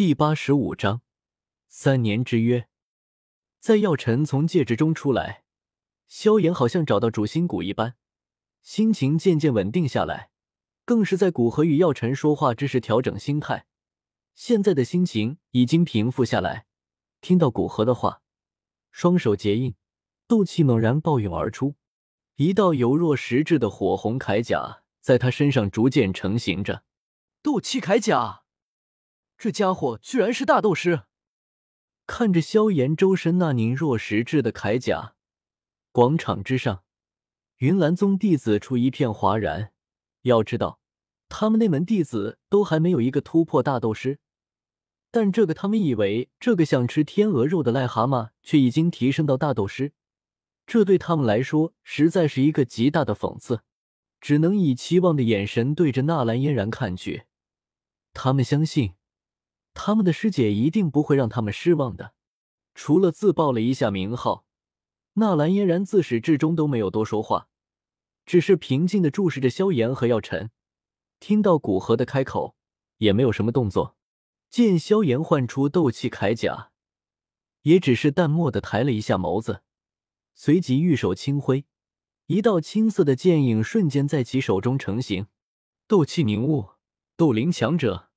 第八十五章三年之约。在药尘从戒指中出来，萧炎好像找到主心骨一般，心情渐渐稳定下来，更是在古河与药尘说话之时调整心态。现在的心情已经平复下来，听到古河的话，双手结印，斗气猛然暴涌而出，一道犹若实质的火红铠甲在他身上逐渐成型着。斗气铠甲。这家伙居然是大斗师！看着萧炎周身那凝若实质的铠甲，广场之上，云岚宗弟子处一片哗然。要知道，他们那门弟子都还没有一个突破大斗师，但这个他们以为这个想吃天鹅肉的癞蛤蟆，却已经提升到大斗师，这对他们来说实在是一个极大的讽刺，只能以期望的眼神对着纳兰嫣然看去。他们相信。他们的师姐一定不会让他们失望的。除了自报了一下名号，纳兰嫣然自始至终都没有多说话，只是平静的注视着萧炎和药尘。听到古河的开口，也没有什么动作。见萧炎唤出斗气铠甲，也只是淡漠的抬了一下眸子，随即玉手轻挥，一道青色的剑影瞬间在其手中成型。斗气凝雾，斗灵强者。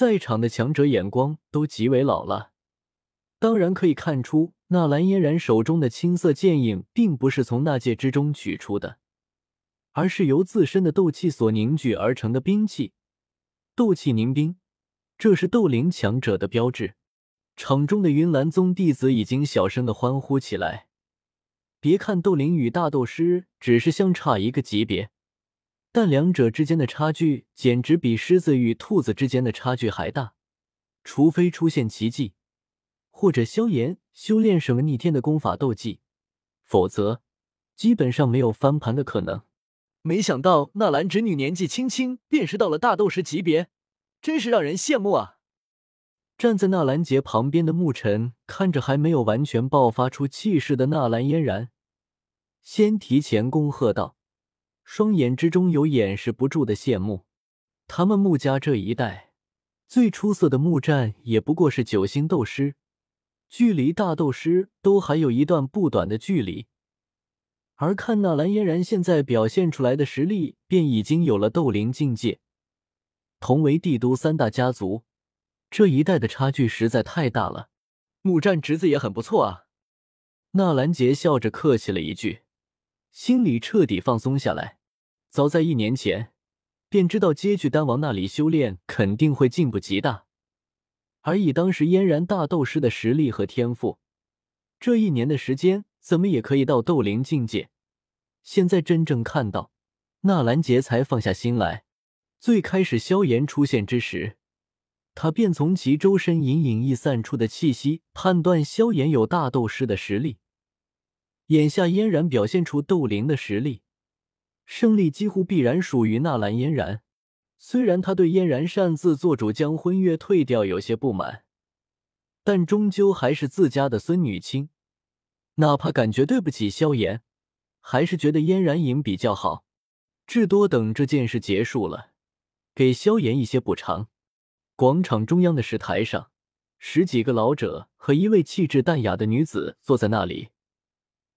在场的强者眼光都极为老了，当然可以看出，纳兰嫣然手中的青色剑影并不是从那戒之中取出的，而是由自身的斗气所凝聚而成的兵器。斗气凝冰，这是斗灵强者的标志。场中的云岚宗弟子已经小声的欢呼起来。别看斗灵与大斗师只是相差一个级别。但两者之间的差距简直比狮子与兔子之间的差距还大，除非出现奇迹，或者萧炎修炼什么逆天的功法斗技，否则基本上没有翻盘的可能。没想到纳兰侄女年纪轻轻便是到了大斗师级别，真是让人羡慕啊！站在纳兰杰旁边的沐尘看着还没有完全爆发出气势的纳兰嫣然，先提前恭贺道。双眼之中有掩饰不住的羡慕。他们穆家这一代最出色的木战也不过是九星斗师，距离大斗师都还有一段不短的距离。而看纳兰嫣然现在表现出来的实力，便已经有了斗灵境界。同为帝都三大家族，这一代的差距实在太大了。穆战侄子也很不错啊。纳兰杰笑着客气了一句，心里彻底放松下来。早在一年前，便知道接去丹王那里修炼肯定会进步极大，而以当时嫣然大斗师的实力和天赋，这一年的时间怎么也可以到斗灵境界。现在真正看到，纳兰杰才放下心来。最开始萧炎出现之时，他便从其周身隐隐逸散出的气息判断萧炎有大斗师的实力。眼下嫣然表现出斗灵的实力。胜利几乎必然属于纳兰嫣然。虽然他对嫣然擅自做主将婚约退掉有些不满，但终究还是自家的孙女亲，哪怕感觉对不起萧炎，还是觉得嫣然赢比较好。至多等这件事结束了，给萧炎一些补偿。广场中央的石台上，十几个老者和一位气质淡雅的女子坐在那里。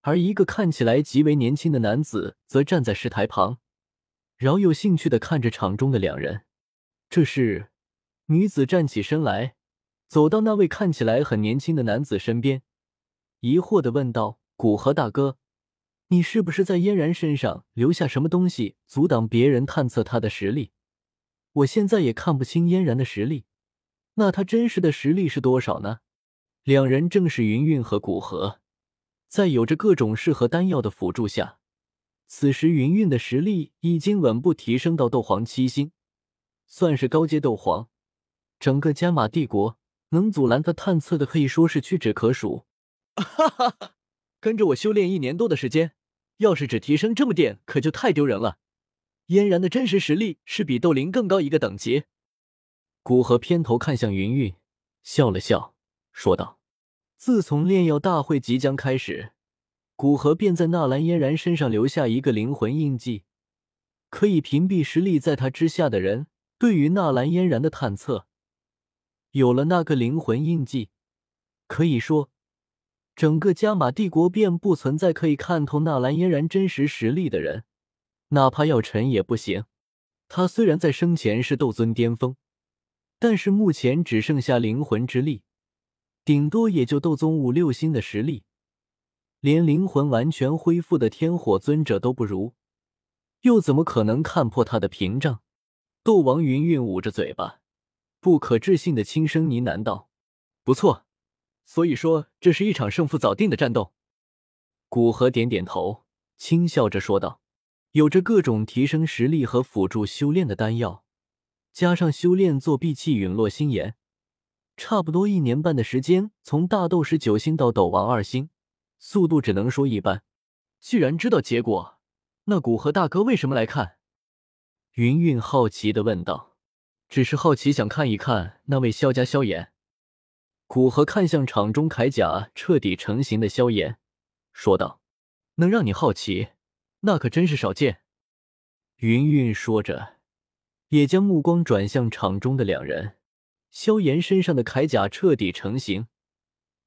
而一个看起来极为年轻的男子则站在石台旁，饶有兴趣的看着场中的两人。这时，女子站起身来，走到那位看起来很年轻的男子身边，疑惑的问道：“古河大哥，你是不是在嫣然身上留下什么东西，阻挡别人探测他的实力？我现在也看不清嫣然的实力，那他真实的实力是多少呢？”两人正是云韵和古河。在有着各种适合丹药的辅助下，此时云韵的实力已经稳步提升到斗皇七星，算是高阶斗皇。整个加玛帝国能阻拦他探测的可以说是屈指可数。哈哈哈！跟着我修炼一年多的时间，要是只提升这么点，可就太丢人了。嫣然的真实实力是比斗灵更高一个等级。古河偏头看向云韵，笑了笑，说道。自从炼药大会即将开始，古河便在纳兰嫣然身上留下一个灵魂印记，可以屏蔽实力在他之下的人对于纳兰嫣然的探测。有了那个灵魂印记，可以说，整个加玛帝国便不存在可以看透纳兰嫣然真实实力的人，哪怕药尘也不行。他虽然在生前是斗尊巅峰，但是目前只剩下灵魂之力，顶多也就斗宗五六星的实力，连灵魂完全恢复的天火尊者都不如，又怎么可能看破他的屏障？斗王云云捂着嘴巴，不可置信的轻声呢喃道：“不错，所以说这是一场胜负早定的战斗。”古河点点头，轻笑着说道。有着各种提升实力和辅助修炼的丹药，加上修炼作弊器陨落心炎，差不多一年半的时间，从大斗士九星到斗王二星，速度只能说一般。既然知道结果，那古河大哥为什么来看？云云好奇的问道。只是好奇，想看一看那位萧家萧炎。古河看向场中铠甲彻底成型的萧炎，说道：“能让你好奇。”那可真是少见。云云说着，也将目光转向场中的两人。萧炎身上的铠甲彻底成型，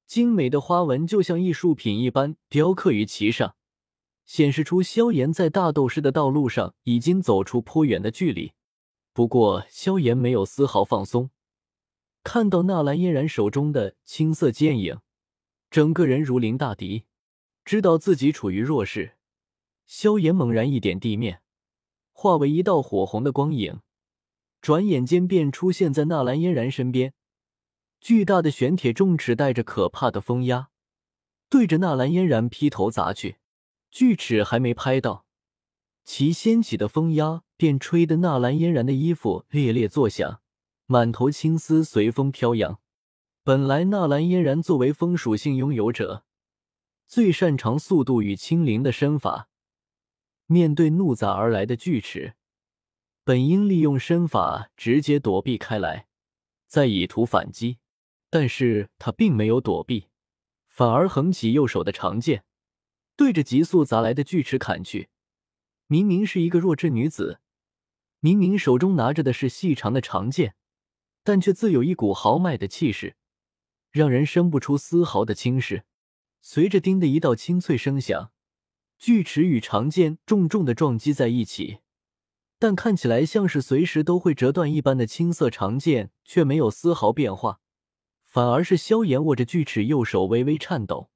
精美的花纹就像艺术品一般雕刻于其上，显示出萧炎在大斗士的道路上已经走出颇远的距离。不过，萧炎没有丝毫放松。看到纳兰嫣然手中的青色剑影，整个人如临大敌，知道自己处于弱势。萧炎猛然一点地面，化为一道火红的光影，转眼间便出现在纳兰嫣然身边。巨大的玄铁重尺带着可怕的风压，对着纳兰嫣然劈头砸去。巨齿还没拍到，其掀起的风压便吹得纳兰嫣然的衣服猎猎作响，满头青丝随风飘扬。本来纳兰嫣然作为风属性拥有者，最擅长速度与轻灵的身法。面对怒砸而来的巨齿，本应利用身法直接躲避开来，再以图反击。但是他并没有躲避，反而横起右手的长剑，对着急速砸来的巨齿砍去。明明是一个弱智女子，明明手中拿着的是细长的长剑，但却自有一股豪迈的气势，让人生不出丝毫的轻视。随着“叮”的一道清脆声响。巨齿与长剑重重的撞击在一起，但看起来像是随时都会折断一般的青色长剑却没有丝毫变化，反而是萧炎握着锯齿，右手微微颤抖，